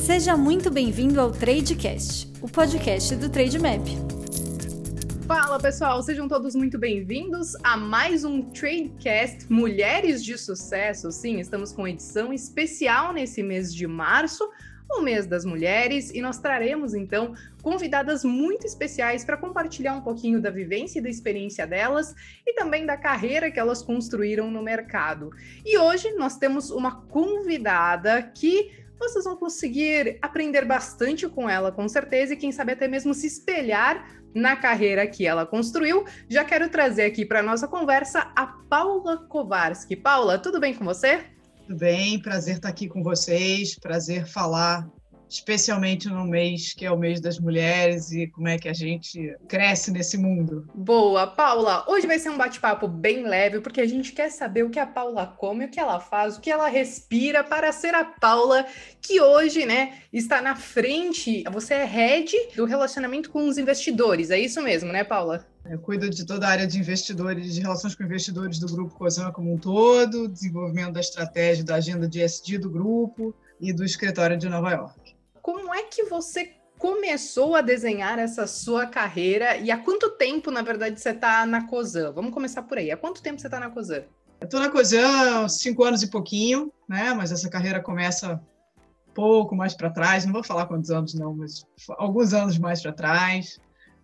Seja muito bem-vindo ao Tradecast, o podcast do Trademap. Fala pessoal, sejam todos muito bem-vindos a mais um Tradecast Mulheres de Sucesso. Sim, estamos com edição especial nesse mês de março, o mês das mulheres, e nós traremos então convidadas muito especiais para compartilhar um pouquinho da vivência e da experiência delas e também da carreira que elas construíram no mercado. E hoje nós temos uma convidada que vocês vão conseguir aprender bastante com ela, com certeza, e quem sabe até mesmo se espelhar na carreira que ela construiu. Já quero trazer aqui para nossa conversa a Paula Kowarski. Paula, tudo bem com você? Tudo bem, prazer estar aqui com vocês, prazer falar especialmente no mês que é o mês das mulheres e como é que a gente cresce nesse mundo. Boa, Paula. Hoje vai ser um bate-papo bem leve, porque a gente quer saber o que a Paula come, o que ela faz, o que ela respira para ser a Paula que hoje, né, está na frente. Você é head do relacionamento com os investidores, é isso mesmo, né, Paula? Eu cuido de toda a área de investidores, de relações com investidores do grupo Cosan como um todo, desenvolvimento da estratégia da agenda de SD do grupo e do escritório de Nova York é que você começou a desenhar essa sua carreira e há quanto tempo, na verdade, você está na COSAN? Vamos começar por aí. Há quanto tempo você está na COSAN? Eu estou na COSAN há cinco anos e pouquinho, né? Mas essa carreira começa pouco mais para trás, não vou falar quantos anos não, mas alguns anos mais para trás,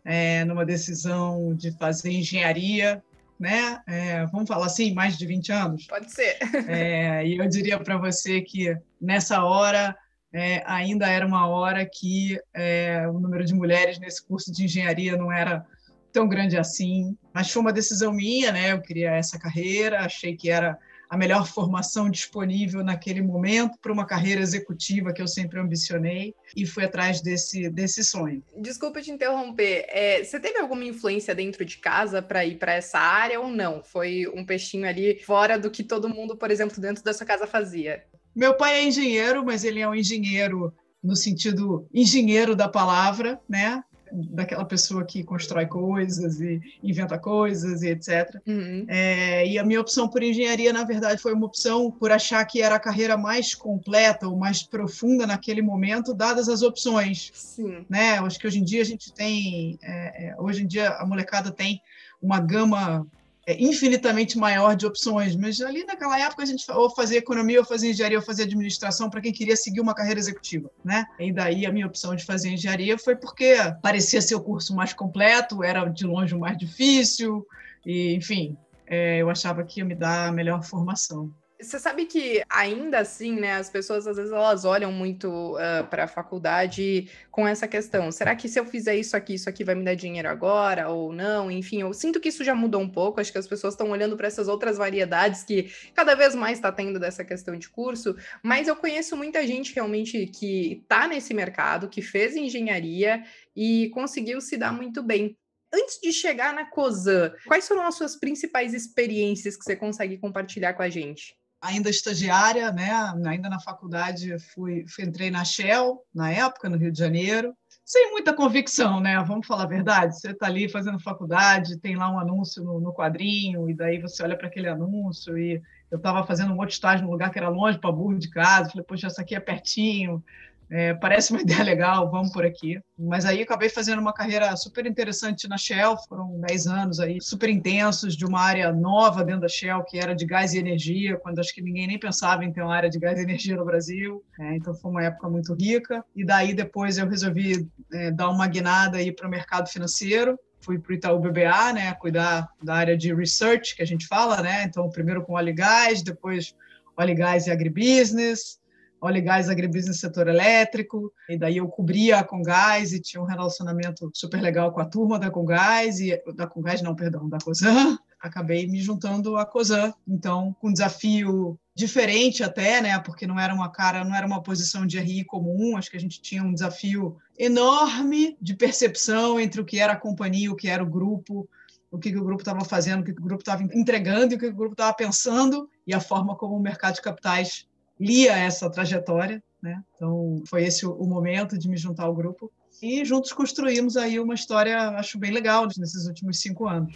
é, numa decisão de fazer engenharia, né? É, vamos falar assim, mais de 20 anos? Pode ser. É, e eu diria para você que nessa hora é, ainda era uma hora que é, o número de mulheres nesse curso de engenharia não era tão grande assim. Mas foi uma decisão minha, né? Eu queria essa carreira, achei que era a melhor formação disponível naquele momento para uma carreira executiva que eu sempre ambicionei e fui atrás desse, desse sonho. Desculpa te interromper, é, você teve alguma influência dentro de casa para ir para essa área ou não? Foi um peixinho ali fora do que todo mundo, por exemplo, dentro da sua casa fazia? Meu pai é engenheiro, mas ele é um engenheiro no sentido engenheiro da palavra, né? Daquela pessoa que constrói coisas e inventa coisas e etc. Uhum. É, e a minha opção por engenharia, na verdade, foi uma opção por achar que era a carreira mais completa ou mais profunda naquele momento, dadas as opções. Sim. Né? Acho que hoje em dia a gente tem, é, é hoje em dia a molecada tem uma gama infinitamente maior de opções, mas ali naquela época a gente ou fazia economia, ou fazia engenharia, ou fazia administração para quem queria seguir uma carreira executiva, né? E daí a minha opção de fazer engenharia foi porque parecia ser o curso mais completo, era de longe o mais difícil, e enfim, é, eu achava que ia me dar a melhor formação. Você sabe que ainda assim, né, as pessoas às vezes elas olham muito uh, para a faculdade com essa questão. Será que se eu fizer isso aqui, isso aqui vai me dar dinheiro agora ou não? Enfim, eu sinto que isso já mudou um pouco. Acho que as pessoas estão olhando para essas outras variedades que cada vez mais está tendo dessa questão de curso. Mas eu conheço muita gente realmente que está nesse mercado, que fez engenharia e conseguiu se dar muito bem antes de chegar na COSAN, quais foram as suas principais experiências que você consegue compartilhar com a gente? Ainda estagiária, né? ainda na faculdade, fui, fui, entrei na Shell, na época, no Rio de Janeiro, sem muita convicção, né? Vamos falar a verdade. Você está ali fazendo faculdade, tem lá um anúncio no, no quadrinho, e daí você olha para aquele anúncio, e eu estava fazendo um outro estágio num lugar que era longe para burro de casa, falei, poxa, essa aqui é pertinho, é, parece uma ideia legal, vamos por aqui. Mas aí acabei fazendo uma carreira super interessante na Shell, foram 10 anos aí, super intensos, de uma área nova dentro da Shell, que era de gás e energia, quando acho que ninguém nem pensava em ter uma área de gás e energia no Brasil. É, então foi uma época muito rica. E daí depois eu resolvi é, dar uma guinada aí para o mercado financeiro, fui para o Itaú BBA, né, cuidar da área de research que a gente fala, né? Então primeiro com óleo e gás, depois óleo e gás e agribusiness, óleo e gás, agribusiness, setor elétrico, e daí eu cobria a Congás e tinha um relacionamento super legal com a turma da Congás, e da Congás não, perdão, da COSAN, acabei me juntando à COSAN, então com um desafio diferente até, né, porque não era uma cara, não era uma posição de RI comum, acho que a gente tinha um desafio enorme de percepção entre o que era a companhia, o que era o grupo, o que, que o grupo estava fazendo, o que, que o grupo estava entregando e o que, que o grupo estava pensando e a forma como o mercado de capitais lia essa trajetória, né? Então foi esse o momento de me juntar ao grupo e juntos construímos aí uma história, acho bem legal nesses últimos cinco anos.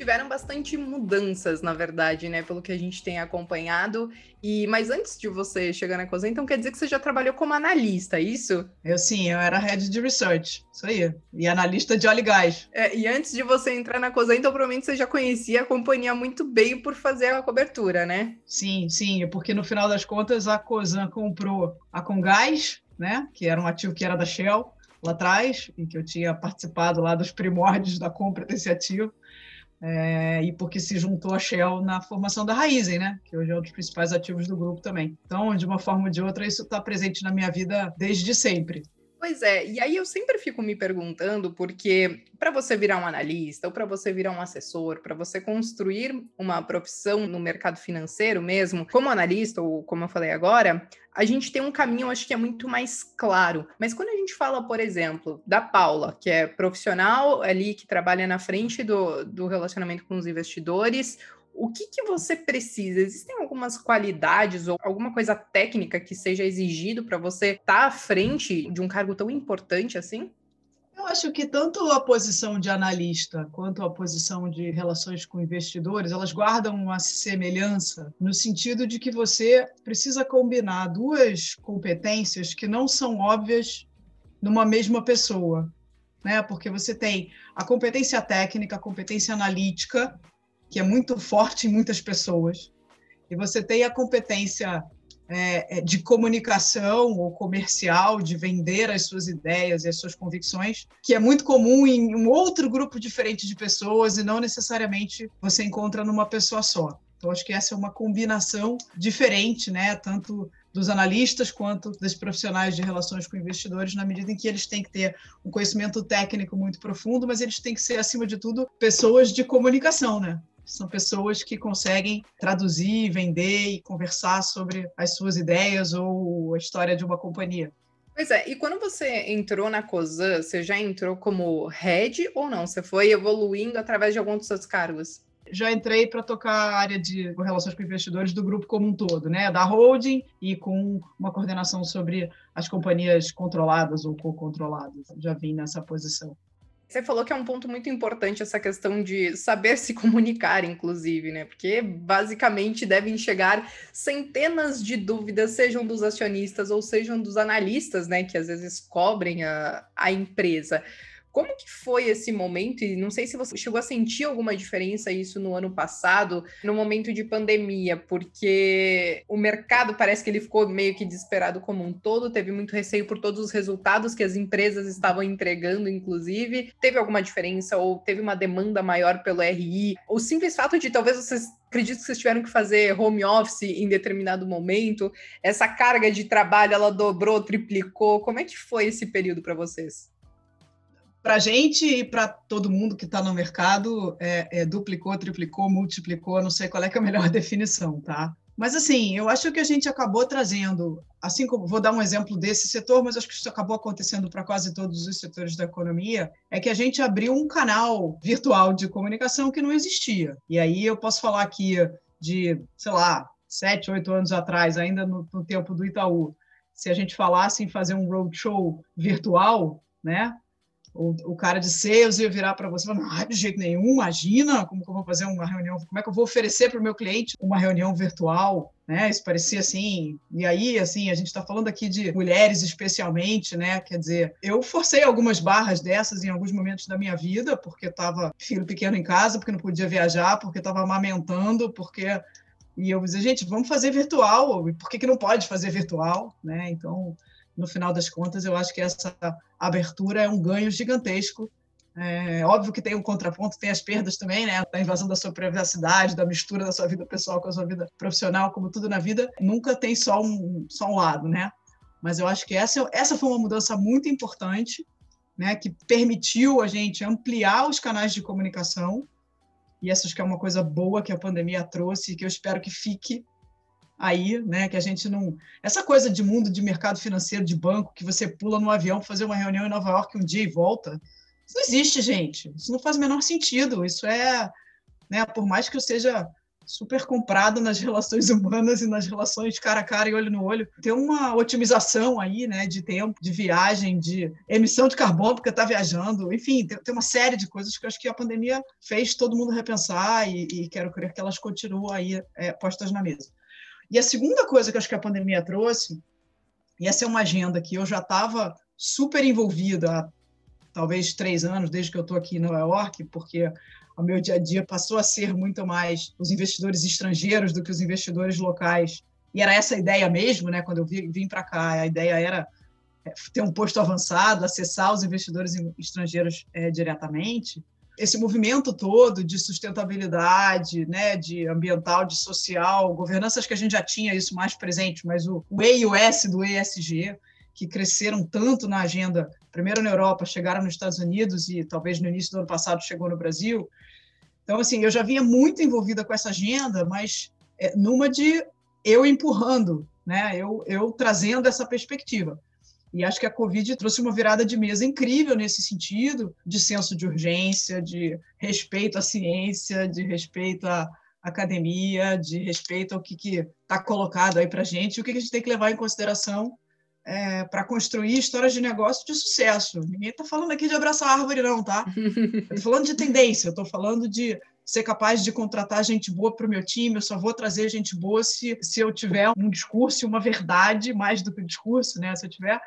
Tiveram bastante mudanças, na verdade, né? Pelo que a gente tem acompanhado. E Mas antes de você chegar na COSA, então quer dizer que você já trabalhou como analista, é isso? Eu sim, eu era head de research, isso aí. E analista de óleo e gás. É, e antes de você entrar na COSA, então provavelmente você já conhecia a companhia muito bem por fazer a cobertura, né? Sim, sim, porque no final das contas a COSAN comprou a Congás, né? Que era um ativo que era da Shell lá atrás, em que eu tinha participado lá dos primórdios da compra desse ativo é, e porque se juntou a Shell na formação da Raizen, né? Que hoje é um dos principais ativos do grupo também. Então, de uma forma ou de outra, isso está presente na minha vida desde sempre. Pois é, e aí eu sempre fico me perguntando, porque para você virar um analista, ou para você virar um assessor, para você construir uma profissão no mercado financeiro mesmo, como analista, ou como eu falei agora, a gente tem um caminho, acho que é muito mais claro. Mas quando a gente fala, por exemplo, da Paula, que é profissional ali, que trabalha na frente do, do relacionamento com os investidores, o que, que você precisa? Existem algumas qualidades ou alguma coisa técnica que seja exigido para você estar tá à frente de um cargo tão importante assim? Eu acho que tanto a posição de analista quanto a posição de relações com investidores, elas guardam uma semelhança no sentido de que você precisa combinar duas competências que não são óbvias numa mesma pessoa, né? Porque você tem a competência técnica, a competência analítica, que é muito forte em muitas pessoas, e você tem a competência é, é, de comunicação ou comercial, de vender as suas ideias e as suas convicções, que é muito comum em um outro grupo diferente de pessoas e não necessariamente você encontra numa pessoa só. Então, acho que essa é uma combinação diferente, né? Tanto dos analistas quanto dos profissionais de relações com investidores, na medida em que eles têm que ter um conhecimento técnico muito profundo, mas eles têm que ser, acima de tudo, pessoas de comunicação, né? São pessoas que conseguem traduzir, vender e conversar sobre as suas ideias ou a história de uma companhia. Pois é, e quando você entrou na COSAN, você já entrou como head ou não? Você foi evoluindo através de alguns dos seus cargos? Já entrei para tocar a área de relações com investidores do grupo como um todo, né? Da holding e com uma coordenação sobre as companhias controladas ou co-controladas. Já vim nessa posição. Você falou que é um ponto muito importante essa questão de saber se comunicar, inclusive, né? Porque basicamente devem chegar centenas de dúvidas, sejam dos acionistas ou sejam dos analistas, né? Que às vezes cobrem a, a empresa. Como que foi esse momento? E não sei se você chegou a sentir alguma diferença isso no ano passado, no momento de pandemia, porque o mercado parece que ele ficou meio que desesperado como um todo, teve muito receio por todos os resultados que as empresas estavam entregando, inclusive. Teve alguma diferença ou teve uma demanda maior pelo RI? O simples fato de talvez vocês acredito que vocês tiveram que fazer home office em determinado momento. Essa carga de trabalho ela dobrou, triplicou. Como é que foi esse período para vocês? Para a gente e para todo mundo que está no mercado, é, é, duplicou, triplicou, multiplicou, não sei qual é, é a melhor definição, tá? Mas, assim, eu acho que a gente acabou trazendo, assim como vou dar um exemplo desse setor, mas acho que isso acabou acontecendo para quase todos os setores da economia, é que a gente abriu um canal virtual de comunicação que não existia. E aí eu posso falar aqui de, sei lá, sete, oito anos atrás, ainda no, no tempo do Itaú, se a gente falasse em fazer um roadshow virtual, né? O, o cara de sales ia virar para você e falar, ah, de jeito nenhum, imagina como que eu vou fazer uma reunião, como é que eu vou oferecer para o meu cliente uma reunião virtual, né? Isso parecia assim, e aí, assim, a gente está falando aqui de mulheres especialmente, né? Quer dizer, eu forcei algumas barras dessas em alguns momentos da minha vida, porque estava filho pequeno em casa, porque não podia viajar, porque estava amamentando, porque e eu dizia, gente, vamos fazer virtual, por que, que não pode fazer virtual, né? Então, no final das contas, eu acho que essa abertura é um ganho gigantesco. É óbvio que tem um contraponto, tem as perdas também, né? Da invasão da sua privacidade, da mistura da sua vida pessoal com a sua vida profissional, como tudo na vida, nunca tem só um, só um lado, né? Mas eu acho que essa, essa foi uma mudança muito importante, né? Que permitiu a gente ampliar os canais de comunicação, e essa acho que é uma coisa boa que a pandemia trouxe e que eu espero que fique aí, né? Que a gente não. Essa coisa de mundo de mercado financeiro, de banco, que você pula no avião para fazer uma reunião em Nova York um dia e volta. Isso não existe, gente. Isso não faz o menor sentido. Isso é, né? Por mais que eu seja super comprado nas relações humanas e nas relações cara a cara e olho no olho. Tem uma otimização aí, né, de tempo, de viagem, de emissão de carbono, porque está viajando, enfim, tem, tem, uma série de coisas que eu acho que a pandemia fez todo mundo repensar e, e quero crer que elas continuam aí é, postas na mesa. E a segunda coisa que acho que a pandemia trouxe, e essa é uma agenda que eu já estava super envolvida há talvez três anos, desde que eu estou aqui em Nova York, porque o meu dia a dia passou a ser muito mais os investidores estrangeiros do que os investidores locais. E era essa a ideia mesmo, né? Quando eu vim para cá, a ideia era é, ter um posto avançado, acessar os investidores estrangeiros é, diretamente. Esse movimento todo de sustentabilidade, né, de ambiental, de social, governanças que a gente já tinha isso mais presente, mas o, o E e o S do ESG, que cresceram tanto na agenda, primeiro na Europa, chegaram nos Estados Unidos e talvez no início do ano passado chegou no Brasil. Então, assim, eu já vinha muito envolvida com essa agenda, mas é, numa de eu empurrando, né? eu, eu trazendo essa perspectiva. E acho que a Covid trouxe uma virada de mesa incrível nesse sentido, de senso de urgência, de respeito à ciência, de respeito à academia, de respeito ao que está colocado aí para a gente, e o que a gente tem que levar em consideração é, para construir histórias de negócio de sucesso. Ninguém está falando aqui de abraçar a árvore, não, tá? Estou falando de tendência, estou falando de ser capaz de contratar gente boa para o meu time, eu só vou trazer gente boa se, se eu tiver um discurso e uma verdade, mais do que o discurso, né? Se eu tiver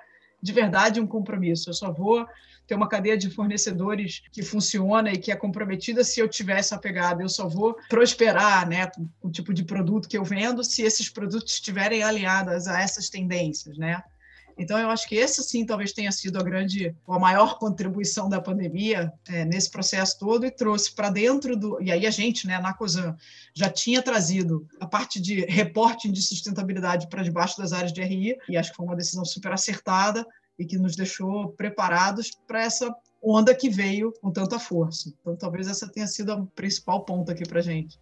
de verdade um compromisso. Eu só vou ter uma cadeia de fornecedores que funciona e que é comprometida se eu tiver essa pegada. Eu só vou prosperar né, com o tipo de produto que eu vendo se esses produtos estiverem alinhados a essas tendências. Né? Então, eu acho que esse, sim, talvez tenha sido a grande, a maior contribuição da pandemia é, nesse processo todo e trouxe para dentro do. E aí, a gente, né, na COSAN, já tinha trazido a parte de reporting de sustentabilidade para debaixo das áreas de RI, e acho que foi uma decisão super acertada e que nos deixou preparados para essa onda que veio com tanta força. Então, talvez essa tenha sido a principal ponta aqui para gente.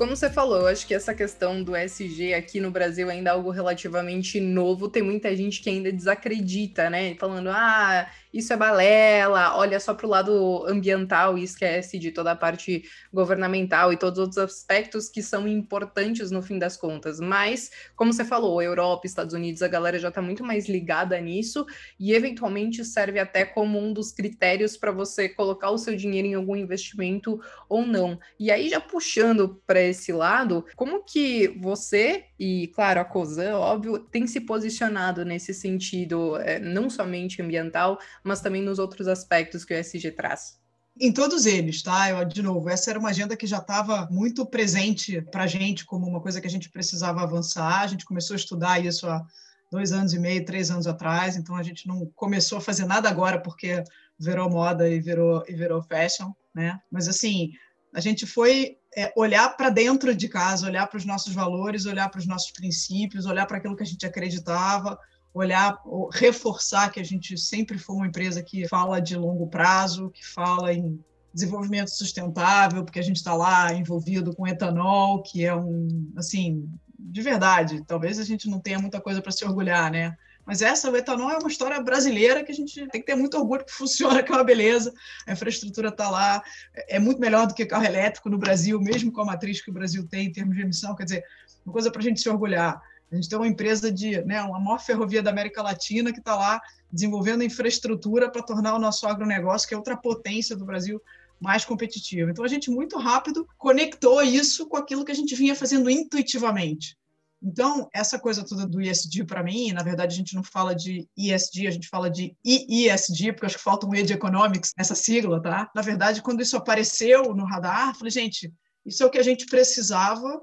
Como você falou, acho que essa questão do SG aqui no Brasil ainda é algo relativamente novo. Tem muita gente que ainda desacredita, né? Falando, ah, isso é balela, olha só para o lado ambiental e esquece de toda a parte governamental e todos os outros aspectos que são importantes no fim das contas. Mas, como você falou, Europa, Estados Unidos, a galera já está muito mais ligada nisso e eventualmente serve até como um dos critérios para você colocar o seu dinheiro em algum investimento ou não. E aí, já puxando para esse lado, como que você e, claro, a COSAN, óbvio, tem se posicionado nesse sentido, é, não somente ambiental, mas também nos outros aspectos que o ESG traz? Em todos eles, tá? Eu, de novo, essa era uma agenda que já estava muito presente para a gente como uma coisa que a gente precisava avançar. A gente começou a estudar isso há dois anos e meio, três anos atrás, então a gente não começou a fazer nada agora porque virou moda e virou, e virou fashion, né? Mas, assim, a gente foi é, olhar para dentro de casa, olhar para os nossos valores, olhar para os nossos princípios, olhar para aquilo que a gente acreditava, olhar, reforçar que a gente sempre foi uma empresa que fala de longo prazo, que fala em desenvolvimento sustentável, porque a gente está lá envolvido com etanol, que é um, assim, de verdade, talvez a gente não tenha muita coisa para se orgulhar, né? Mas essa, o etanol é uma história brasileira que a gente tem que ter muito orgulho que funciona, que é uma beleza, a infraestrutura está lá, é muito melhor do que carro elétrico no Brasil, mesmo com a matriz que o Brasil tem em termos de emissão, quer dizer, uma coisa para a gente se orgulhar. A gente tem uma empresa de, né, uma maior ferrovia da América Latina que está lá desenvolvendo infraestrutura para tornar o nosso agronegócio, que é outra potência do Brasil, mais competitivo. Então a gente muito rápido conectou isso com aquilo que a gente vinha fazendo intuitivamente. Então, essa coisa toda do ESG para mim, na verdade a gente não fala de ESG, a gente fala de EESG, porque acho que falta um E de Economics nessa sigla, tá? Na verdade, quando isso apareceu no radar, falei, gente, isso é o que a gente precisava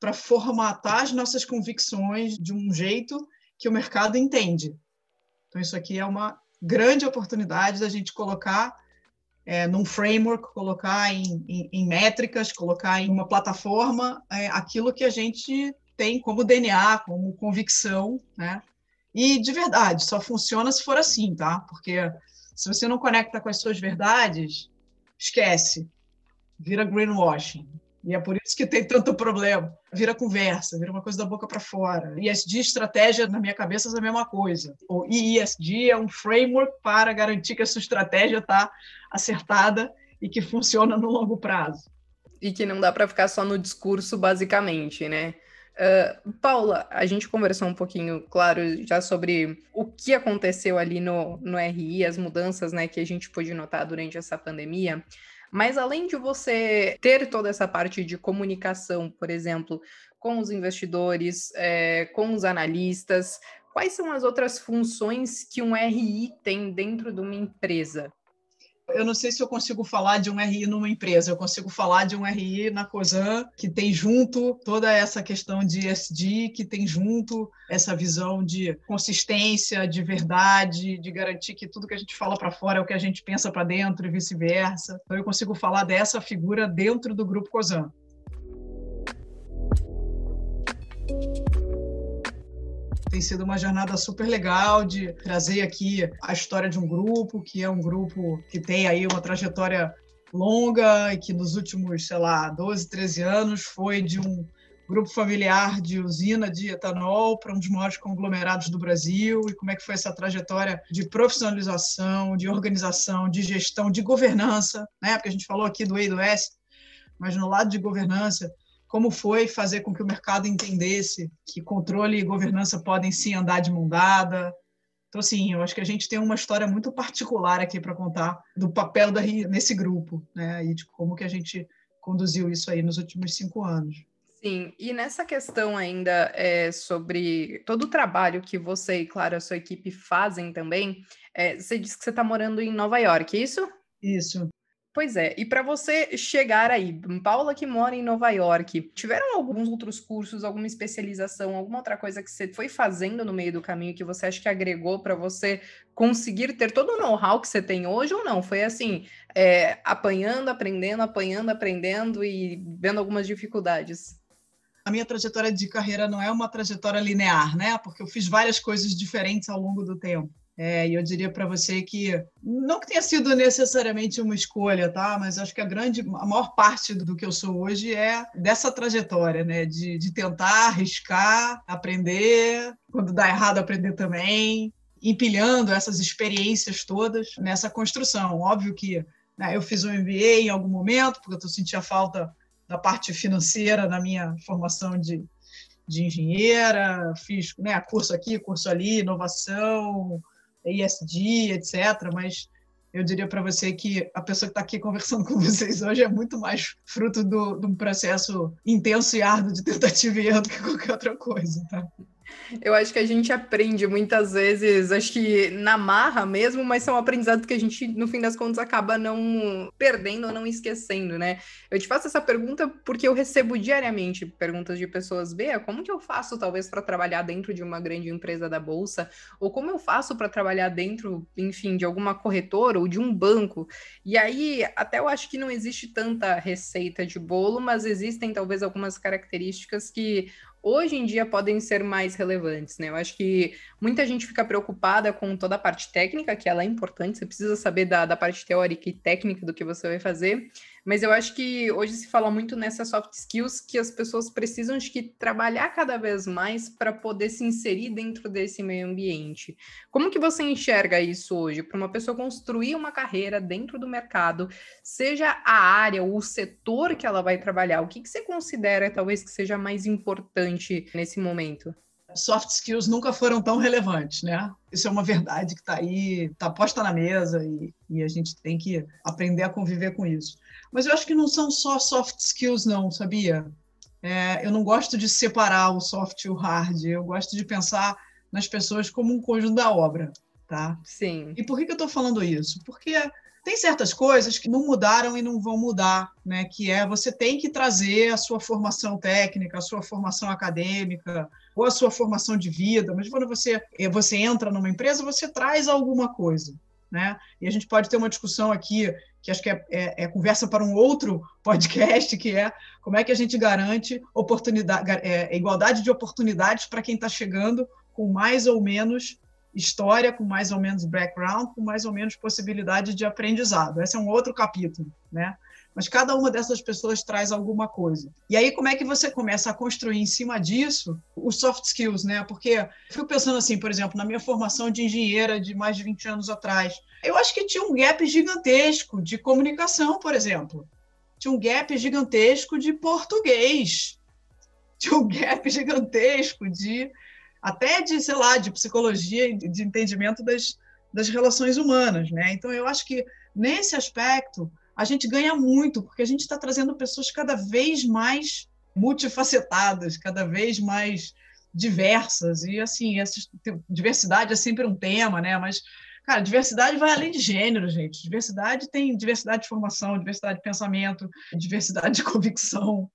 para formatar as nossas convicções de um jeito que o mercado entende. Então, isso aqui é uma grande oportunidade da gente colocar é, num framework, colocar em, em, em, métricas, colocar em uma plataforma é, aquilo que a gente tem como DNA, como convicção, né? E de verdade, só funciona se for assim, tá? Porque se você não conecta com as suas verdades, esquece, vira greenwashing. E é por isso que tem tanto problema. Vira conversa, vira uma coisa da boca para fora. ESG estratégia, na minha cabeça, é a mesma coisa. O ESG é um framework para garantir que a sua estratégia está acertada e que funciona no longo prazo. E que não dá para ficar só no discurso, basicamente, né? Uh, Paula, a gente conversou um pouquinho, claro, já sobre o que aconteceu ali no, no RI, as mudanças né, que a gente pôde notar durante essa pandemia. Mas além de você ter toda essa parte de comunicação, por exemplo, com os investidores, é, com os analistas, quais são as outras funções que um RI tem dentro de uma empresa? Eu não sei se eu consigo falar de um RI numa empresa, eu consigo falar de um RI na COSAN, que tem junto toda essa questão de ESG, que tem junto essa visão de consistência, de verdade, de garantir que tudo que a gente fala para fora é o que a gente pensa para dentro e vice-versa. Então, eu consigo falar dessa figura dentro do grupo COSAN. Tem sido uma jornada super legal de trazer aqui a história de um grupo, que é um grupo que tem aí uma trajetória longa e que nos últimos, sei lá, 12, 13 anos foi de um grupo familiar de usina de etanol para um dos maiores conglomerados do Brasil e como é que foi essa trajetória de profissionalização, de organização, de gestão, de governança, né? Porque a gente falou aqui do AWS, mas no lado de governança como foi fazer com que o mercado entendesse que controle e governança podem sim andar de mão dada. Então, assim, eu acho que a gente tem uma história muito particular aqui para contar do papel da nesse grupo, né? E de como que a gente conduziu isso aí nos últimos cinco anos. Sim, e nessa questão ainda é, sobre todo o trabalho que você e, claro, a sua equipe fazem também, é, você disse que você está morando em Nova York, é isso? Isso. Pois é, e para você chegar aí, Paula que mora em Nova York, tiveram alguns outros cursos, alguma especialização, alguma outra coisa que você foi fazendo no meio do caminho que você acha que agregou para você conseguir ter todo o know-how que você tem hoje ou não? Foi assim, é, apanhando, aprendendo, apanhando, aprendendo e vendo algumas dificuldades? a minha trajetória de carreira não é uma trajetória linear, né? Porque eu fiz várias coisas diferentes ao longo do tempo. É, e eu diria para você que não que tenha sido necessariamente uma escolha, tá? Mas acho que a grande, a maior parte do que eu sou hoje é dessa trajetória, né? De, de tentar arriscar, aprender, quando dá errado aprender também, empilhando essas experiências todas nessa construção. Óbvio que né, eu fiz um MBA em algum momento, porque eu sentia falta da parte financeira na minha formação de, de engenheira, fiz né, curso aqui, curso ali, inovação, ESG, etc. Mas eu diria para você que a pessoa que está aqui conversando com vocês hoje é muito mais fruto de um processo intenso e árduo de tentativa e erro do que qualquer outra coisa, tá? Eu acho que a gente aprende muitas vezes, acho que na marra mesmo, mas são aprendizados que a gente, no fim das contas, acaba não perdendo ou não esquecendo, né? Eu te faço essa pergunta porque eu recebo diariamente perguntas de pessoas, Bea, como que eu faço, talvez, para trabalhar dentro de uma grande empresa da Bolsa? Ou como eu faço para trabalhar dentro, enfim, de alguma corretora ou de um banco? E aí, até eu acho que não existe tanta receita de bolo, mas existem talvez algumas características que hoje em dia podem ser mais relevantes, né? Eu acho que muita gente fica preocupada com toda a parte técnica, que ela é importante, você precisa saber da, da parte teórica e técnica do que você vai fazer, mas eu acho que hoje se fala muito nessas soft skills que as pessoas precisam de que trabalhar cada vez mais para poder se inserir dentro desse meio ambiente. Como que você enxerga isso hoje? Para uma pessoa construir uma carreira dentro do mercado, seja a área ou o setor que ela vai trabalhar, o que, que você considera talvez que seja mais importante nesse momento? Soft skills nunca foram tão relevantes, né? Isso é uma verdade que está aí, está posta na mesa e, e, a gente tem que aprender a conviver com isso. Mas eu acho que não são só soft skills, não, sabia? É, eu não gosto de separar o soft e o hard. Eu gosto de pensar nas pessoas como um conjunto da obra, tá? Sim. E por que, que eu estou falando isso? Porque tem certas coisas que não mudaram e não vão mudar, né? Que é você tem que trazer a sua formação técnica, a sua formação acadêmica ou a sua formação de vida. Mas quando você você entra numa empresa, você traz alguma coisa, né? E a gente pode ter uma discussão aqui que acho que é, é, é, conversa para um outro podcast, que é como é que a gente garante oportunidade, é, igualdade de oportunidades para quem está chegando com mais ou menos história, com mais ou menos background, com mais ou menos possibilidade de aprendizado. Esse é um outro capítulo, né? mas cada uma dessas pessoas traz alguma coisa. E aí, como é que você começa a construir em cima disso os soft skills, né? Porque fui pensando assim, por exemplo, na minha formação de engenheira de mais de 20 anos atrás, eu acho que tinha um gap gigantesco de comunicação, por exemplo. Tinha um gap gigantesco de português. Tinha um gap gigantesco de até de, sei lá, de psicologia, de entendimento das, das relações humanas, né? Então eu acho que nesse aspecto a gente ganha muito, porque a gente está trazendo pessoas cada vez mais multifacetadas, cada vez mais diversas. E, assim, essa diversidade é sempre um tema, né? Mas, cara, diversidade vai além de gênero, gente. Diversidade tem diversidade de formação, diversidade de pensamento, diversidade de convicção,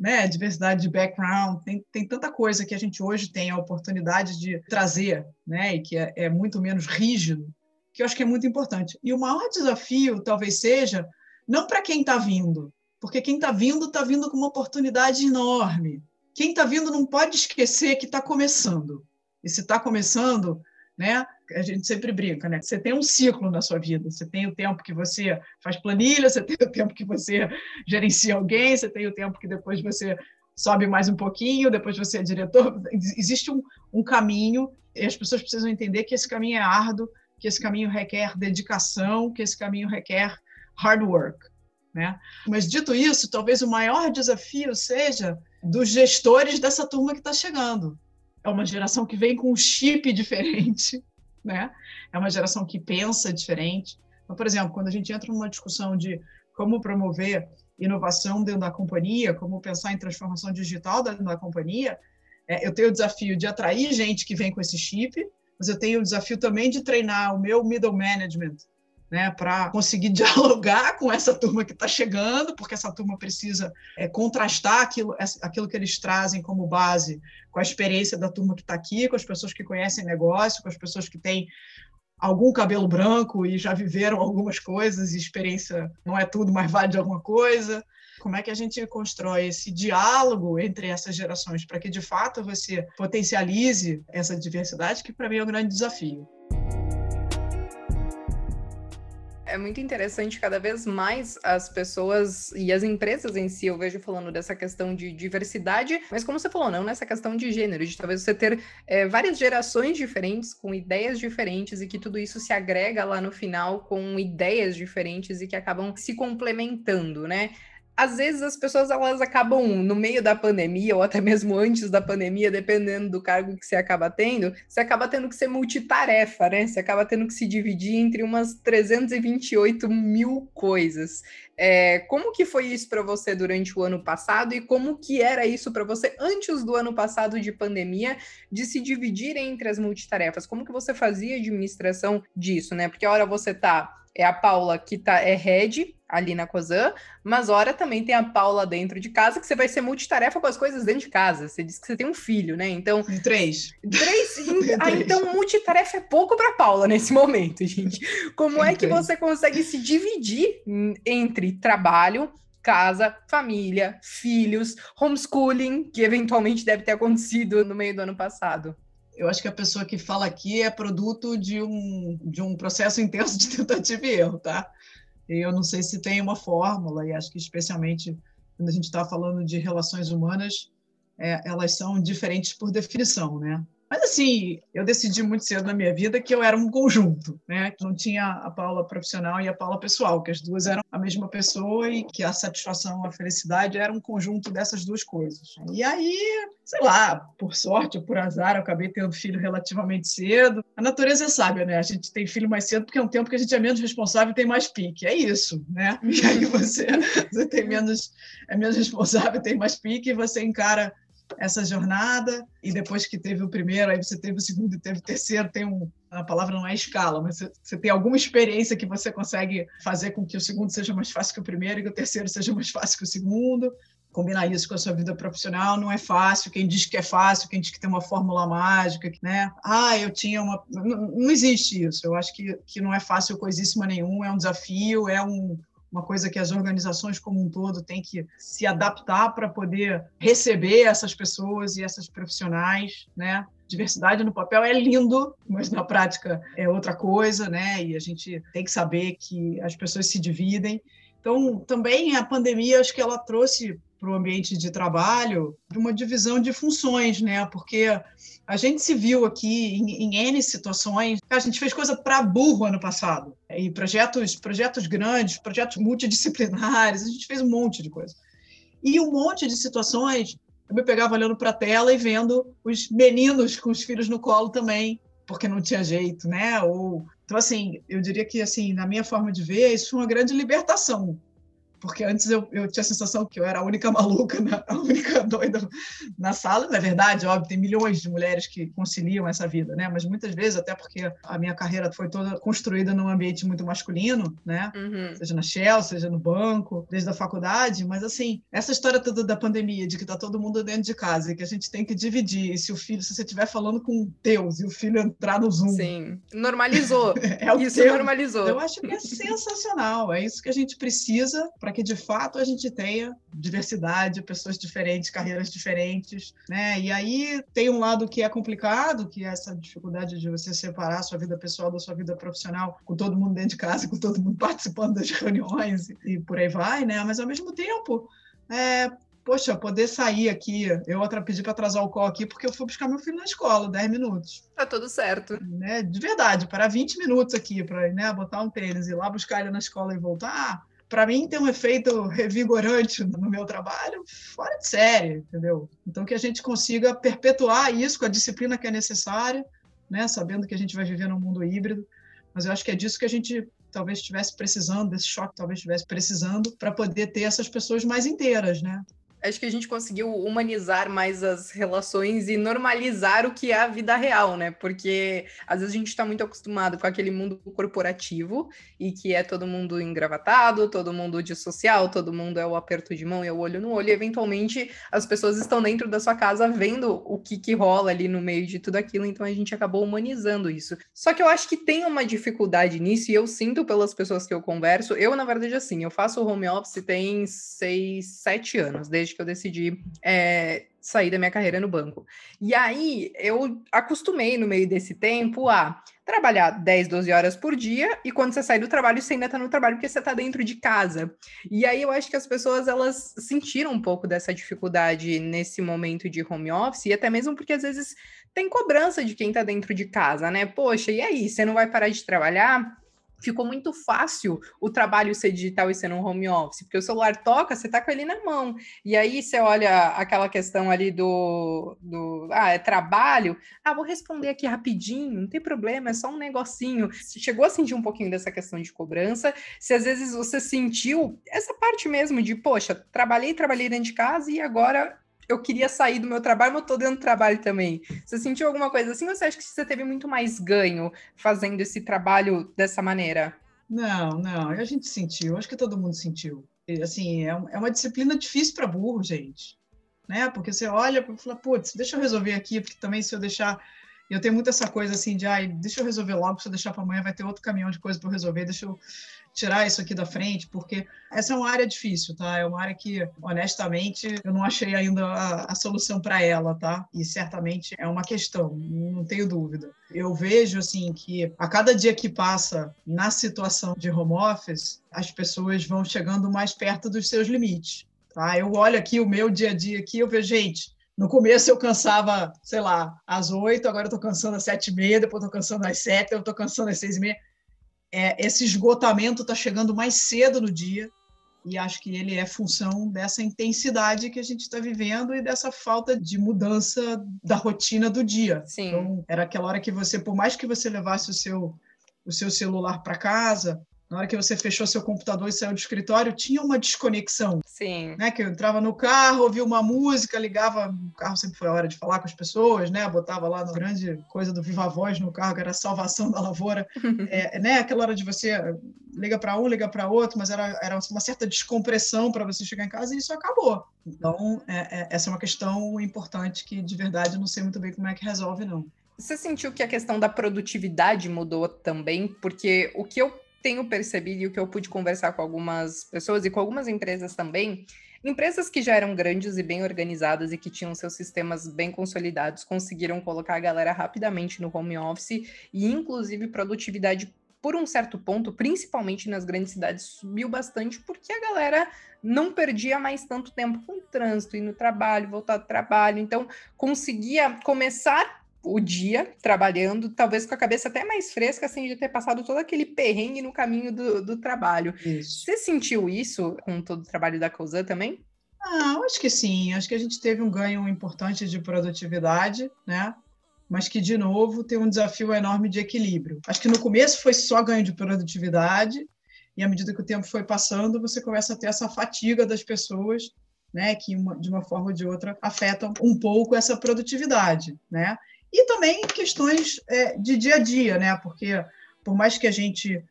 né? Diversidade de background. Tem, tem tanta coisa que a gente hoje tem a oportunidade de trazer, né? E que é, é muito menos rígido, que eu acho que é muito importante. E o maior desafio talvez seja não para quem está vindo, porque quem está vindo está vindo com uma oportunidade enorme. Quem está vindo não pode esquecer que está começando. E se está começando, né, a gente sempre brinca, né? Você tem um ciclo na sua vida. Você tem o tempo que você faz planilha, você tem o tempo que você gerencia alguém, você tem o tempo que depois você sobe mais um pouquinho, depois você é diretor. Existe um, um caminho e as pessoas precisam entender que esse caminho é árduo, que esse caminho requer dedicação, que esse caminho requer hard work. Né? Mas, dito isso, talvez o maior desafio seja dos gestores dessa turma que está chegando. É uma geração que vem com um chip diferente, né? é uma geração que pensa diferente. Então, por exemplo, quando a gente entra numa discussão de como promover inovação dentro da companhia, como pensar em transformação digital dentro da companhia, é, eu tenho o desafio de atrair gente que vem com esse chip, mas eu tenho o desafio também de treinar o meu middle management né, para conseguir dialogar com essa turma que está chegando, porque essa turma precisa é, contrastar aquilo, aquilo que eles trazem como base com a experiência da turma que está aqui, com as pessoas que conhecem negócio, com as pessoas que têm algum cabelo branco e já viveram algumas coisas, e experiência não é tudo, mas vale de alguma coisa. Como é que a gente constrói esse diálogo entre essas gerações para que, de fato, você potencialize essa diversidade, que para mim é um grande desafio é muito interessante cada vez mais as pessoas e as empresas em si, eu vejo falando dessa questão de diversidade, mas como você falou, não nessa questão de gênero, de talvez você ter é, várias gerações diferentes, com ideias diferentes, e que tudo isso se agrega lá no final com ideias diferentes e que acabam se complementando, né? Às vezes as pessoas elas acabam no meio da pandemia ou até mesmo antes da pandemia, dependendo do cargo que você acaba tendo, você acaba tendo que ser multitarefa, né? Você acaba tendo que se dividir entre umas 328 mil coisas. É, como que foi isso para você durante o ano passado e como que era isso para você antes do ano passado de pandemia, de se dividir entre as multitarefas? Como que você fazia administração disso, né? Porque a hora você tá é a Paula que tá, é head ali na Cozan, mas ora também tem a Paula dentro de casa, que você vai ser multitarefa com as coisas dentro de casa. Você disse que você tem um filho, né? Então. Três. Três? ah, então multitarefa é pouco para Paula nesse momento, gente. Como é que você consegue se dividir entre trabalho, casa, família, filhos, homeschooling, que eventualmente deve ter acontecido no meio do ano passado? Eu acho que a pessoa que fala aqui é produto de um, de um processo intenso de tentativa e erro, tá? Eu não sei se tem uma fórmula, e acho que especialmente quando a gente está falando de relações humanas, é, elas são diferentes por definição, né? Mas, assim, eu decidi muito cedo na minha vida que eu era um conjunto, né? Não tinha a Paula profissional e a Paula pessoal, que as duas eram a mesma pessoa e que a satisfação, a felicidade era um conjunto dessas duas coisas. E aí, sei lá, por sorte ou por azar, eu acabei tendo filho relativamente cedo. A natureza é sábia, né? A gente tem filho mais cedo porque é um tempo que a gente é menos responsável e tem mais pique. É isso, né? E aí você, você tem menos, é menos responsável, tem mais pique e você encara essa jornada e depois que teve o primeiro, aí você teve o segundo e teve o terceiro, tem um a palavra não é escala, mas você, tem alguma experiência que você consegue fazer com que o segundo seja mais fácil que o primeiro e que o terceiro seja mais fácil que o segundo. Combinar isso com a sua vida profissional não é fácil. Quem diz que é fácil, quem diz que tem uma fórmula mágica, né? Ah, eu tinha uma. Não, não existe isso. Eu acho que, que não é fácil coisíssima nenhum, é um desafio, é um, uma coisa que as organizações como um todo têm que se adaptar para poder receber essas pessoas e essas profissionais, né? Diversidade no papel é lindo, mas na prática é outra coisa, né? E a gente tem que saber que as pessoas se dividem Então, também a pandemia, acho que ela trouxe para o ambiente de trabalho uma divisão de funções, né? Porque a gente se viu aqui em, em N situações. A gente fez coisa para burro ano passado, e projetos, projetos grandes, projetos multidisciplinares, a gente fez um monte de coisa. E um monte de situações, eu me pegava olhando para a tela e vendo os meninos com os filhos no colo também, porque não tinha jeito, né? Ou então assim, eu diria que assim, na minha forma de ver, isso foi uma grande libertação porque antes eu, eu tinha a sensação que eu era a única maluca, a única doida na sala. Na é verdade, óbvio, tem milhões de mulheres que conciliam essa vida, né? Mas muitas vezes, até porque a minha carreira foi toda construída num ambiente muito masculino, né? Uhum. Seja na Shell, seja no banco, desde a faculdade. Mas, assim, essa história toda da pandemia, de que está todo mundo dentro de casa e que a gente tem que dividir. E se o filho, se você estiver falando com Deus e o filho entrar no Zoom. Sim, normalizou. é o isso normalizou. Eu acho que é sensacional. É isso que a gente precisa para para que de fato a gente tenha diversidade, pessoas diferentes, carreiras diferentes, né? E aí tem um lado que é complicado, que é essa dificuldade de você separar a sua vida pessoal da sua vida profissional, com todo mundo dentro de casa, com todo mundo participando das reuniões e por aí vai, né? Mas ao mesmo tempo, é, poxa, poder sair aqui. Eu outra pedi para atrasar o call aqui porque eu fui buscar meu filho na escola, 10 minutos. Tá tudo certo. Né? De verdade, para 20 minutos aqui, para né, botar um tênis e ir lá buscar ele na escola e voltar para mim tem um efeito revigorante no meu trabalho fora de série, entendeu? Então que a gente consiga perpetuar isso com a disciplina que é necessária, né? Sabendo que a gente vai viver num mundo híbrido, mas eu acho que é disso que a gente talvez estivesse precisando, desse choque talvez estivesse precisando para poder ter essas pessoas mais inteiras, né? Acho que a gente conseguiu humanizar mais as relações e normalizar o que é a vida real, né? Porque às vezes a gente está muito acostumado com aquele mundo corporativo e que é todo mundo engravatado, todo mundo de social, todo mundo é o aperto de mão e o olho no olho, e eventualmente as pessoas estão dentro da sua casa vendo o que, que rola ali no meio de tudo aquilo, então a gente acabou humanizando isso. Só que eu acho que tem uma dificuldade nisso, e eu sinto pelas pessoas que eu converso, eu, na verdade, assim, eu faço home office tem seis, sete anos, desde desde que eu decidi é, sair da minha carreira no banco. E aí eu acostumei no meio desse tempo a trabalhar 10, 12 horas por dia e quando você sai do trabalho, você ainda está no trabalho porque você está dentro de casa. E aí eu acho que as pessoas elas sentiram um pouco dessa dificuldade nesse momento de home office e até mesmo porque às vezes tem cobrança de quem está dentro de casa, né? Poxa, e aí, você não vai parar de trabalhar? Ficou muito fácil o trabalho ser digital e ser no home office, porque o celular toca, você tá com ele na mão. E aí você olha aquela questão ali do, do ah, é trabalho, ah, vou responder aqui rapidinho, não tem problema, é só um negocinho. Você chegou a sentir um pouquinho dessa questão de cobrança, se às vezes você sentiu essa parte mesmo de, poxa, trabalhei, trabalhei dentro de casa e agora eu queria sair do meu trabalho, mas eu tô dentro do trabalho também. Você sentiu alguma coisa assim ou você acha que você teve muito mais ganho fazendo esse trabalho dessa maneira? Não, não, a gente sentiu, acho que todo mundo sentiu. Assim, é, é uma disciplina difícil para burro, gente. Né? Porque você olha e fala, putz, deixa eu resolver aqui, porque também se eu deixar. Eu tenho muito essa coisa assim de, ai, deixa eu resolver logo, se eu deixar para amanhã vai ter outro caminhão de coisa para resolver, deixa eu tirar isso aqui da frente, porque essa é uma área difícil, tá? É uma área que, honestamente, eu não achei ainda a, a solução para ela, tá? E certamente é uma questão, não tenho dúvida. Eu vejo, assim, que a cada dia que passa na situação de home office, as pessoas vão chegando mais perto dos seus limites, tá? Eu olho aqui o meu dia a dia aqui, eu vejo, gente, no começo eu cansava, sei lá, às oito, agora eu tô cansando às sete e meia, depois eu tô cansando às sete, eu tô cansando às seis e meia é, esse esgotamento está chegando mais cedo no dia e acho que ele é função dessa intensidade que a gente está vivendo e dessa falta de mudança da rotina do dia. Sim. Então, era aquela hora que você, por mais que você levasse o seu, o seu celular para casa, na hora que você fechou seu computador e saiu do escritório, tinha uma desconexão. Sim. Né? Que eu entrava no carro, ouvia uma música, ligava. O carro sempre foi a hora de falar com as pessoas, né? Botava lá na grande coisa do Viva Voz no carro, que era a salvação da lavoura. é, né? Aquela hora de você liga para um, liga para outro, mas era, era uma certa descompressão para você chegar em casa e isso acabou. Então, é, é, essa é uma questão importante que, de verdade, eu não sei muito bem como é que resolve, não. Você sentiu que a questão da produtividade mudou também? Porque o que eu tenho percebido e o que eu pude conversar com algumas pessoas e com algumas empresas também, empresas que já eram grandes e bem organizadas e que tinham seus sistemas bem consolidados, conseguiram colocar a galera rapidamente no home office e inclusive produtividade por um certo ponto, principalmente nas grandes cidades, subiu bastante porque a galera não perdia mais tanto tempo com o trânsito, ir no trabalho, voltar do trabalho, então conseguia começar o dia trabalhando, talvez com a cabeça até mais fresca, sem de ter passado todo aquele perrengue no caminho do, do trabalho. Isso. Você sentiu isso com todo o trabalho da Cousan também? Ah, acho que sim. Acho que a gente teve um ganho importante de produtividade, né? Mas que, de novo, tem um desafio enorme de equilíbrio. Acho que no começo foi só ganho de produtividade, e à medida que o tempo foi passando, você começa a ter essa fatiga das pessoas, né? Que, de uma forma ou de outra, afetam um pouco essa produtividade, né? E também questões é, de dia a dia, né? Porque, por mais que a gente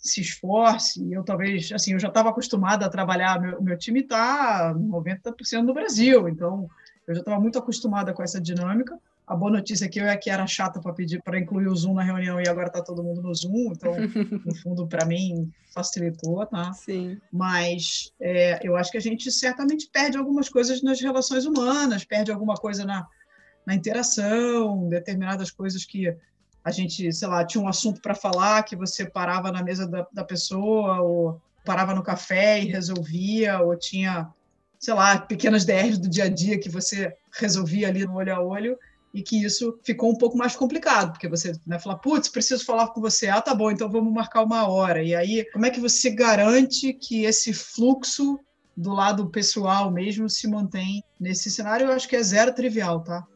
se esforce. Eu talvez, assim, eu já estava acostumada a trabalhar, meu, meu time está 90% no Brasil, então eu já estava muito acostumada com essa dinâmica. A boa notícia aqui é que era chata para pedir para incluir o Zoom na reunião e agora está todo mundo no Zoom, então, no fundo, para mim, facilitou, tá? Sim. Mas é, eu acho que a gente certamente perde algumas coisas nas relações humanas, perde alguma coisa na, na interação, determinadas coisas que a gente, sei lá, tinha um assunto para falar que você parava na mesa da, da pessoa, ou parava no café e resolvia, ou tinha, sei lá, pequenas DRs do dia a dia que você resolvia ali no olho a olho, e que isso ficou um pouco mais complicado, porque você né, fala, putz, preciso falar com você, ah, tá bom, então vamos marcar uma hora. E aí, como é que você garante que esse fluxo do lado pessoal mesmo se mantém nesse cenário? Eu acho que é zero trivial, tá?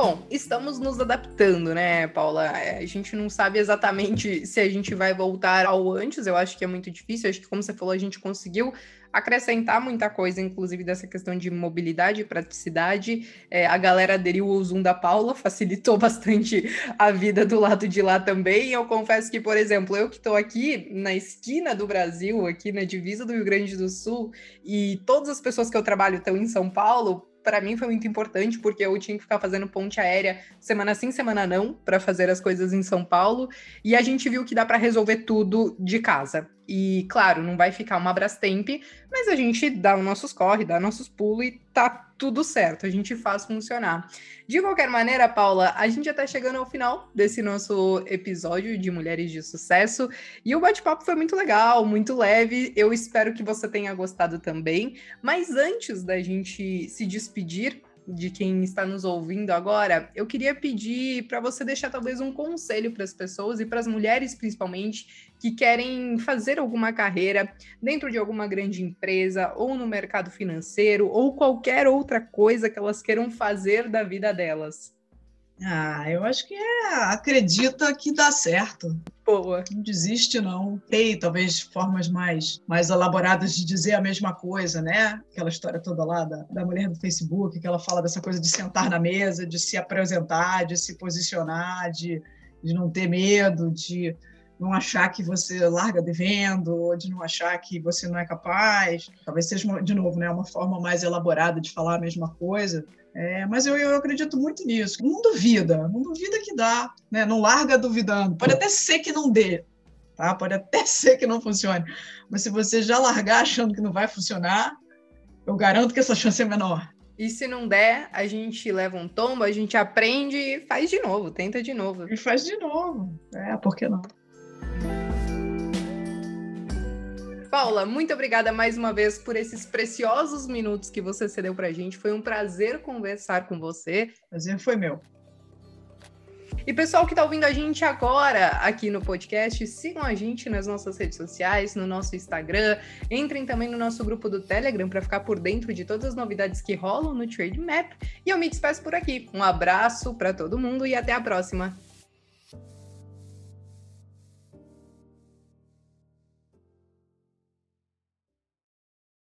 Bom, estamos nos adaptando, né, Paula? É, a gente não sabe exatamente se a gente vai voltar ao antes, eu acho que é muito difícil. Acho que, como você falou, a gente conseguiu acrescentar muita coisa, inclusive dessa questão de mobilidade e praticidade. É, a galera aderiu ao Zoom da Paula, facilitou bastante a vida do lado de lá também. Eu confesso que, por exemplo, eu que estou aqui na esquina do Brasil, aqui na divisa do Rio Grande do Sul, e todas as pessoas que eu trabalho estão em São Paulo, para mim foi muito importante, porque eu tinha que ficar fazendo ponte aérea semana sim, semana não, para fazer as coisas em São Paulo. E a gente viu que dá para resolver tudo de casa. E, claro, não vai ficar uma Brastemp, mas a gente dá os nossos corre, dá nossos pulos e tá tudo certo, a gente faz funcionar. De qualquer maneira, Paula, a gente já tá chegando ao final desse nosso episódio de Mulheres de Sucesso e o bate-papo foi muito legal, muito leve. Eu espero que você tenha gostado também. Mas antes da gente se despedir, de quem está nos ouvindo agora, eu queria pedir para você deixar talvez um conselho para as pessoas e para as mulheres principalmente que querem fazer alguma carreira dentro de alguma grande empresa ou no mercado financeiro ou qualquer outra coisa que elas queiram fazer da vida delas. Ah, eu acho que é, acredita que dá certo. Boa. Não desiste, não. Tem, talvez, formas mais, mais elaboradas de dizer a mesma coisa, né? Aquela história toda lá da, da mulher do Facebook, que ela fala dessa coisa de sentar na mesa, de se apresentar, de se posicionar, de, de não ter medo, de não achar que você larga devendo, ou de não achar que você não é capaz. Talvez seja, de novo, né, uma forma mais elaborada de falar a mesma coisa. É, mas eu, eu acredito muito nisso. Não duvida, não duvida que dá, né? não larga duvidando. Pode até ser que não dê, tá? pode até ser que não funcione. Mas se você já largar achando que não vai funcionar, eu garanto que essa chance é menor. E se não der, a gente leva um tombo, a gente aprende e faz de novo, tenta de novo. E faz de novo. É, por que não? Paula, muito obrigada mais uma vez por esses preciosos minutos que você cedeu para a gente. Foi um prazer conversar com você. Prazer foi meu. E pessoal que está ouvindo a gente agora aqui no podcast, sigam a gente nas nossas redes sociais, no nosso Instagram, entrem também no nosso grupo do Telegram para ficar por dentro de todas as novidades que rolam no Trade Map. E eu me despeço por aqui. Um abraço para todo mundo e até a próxima.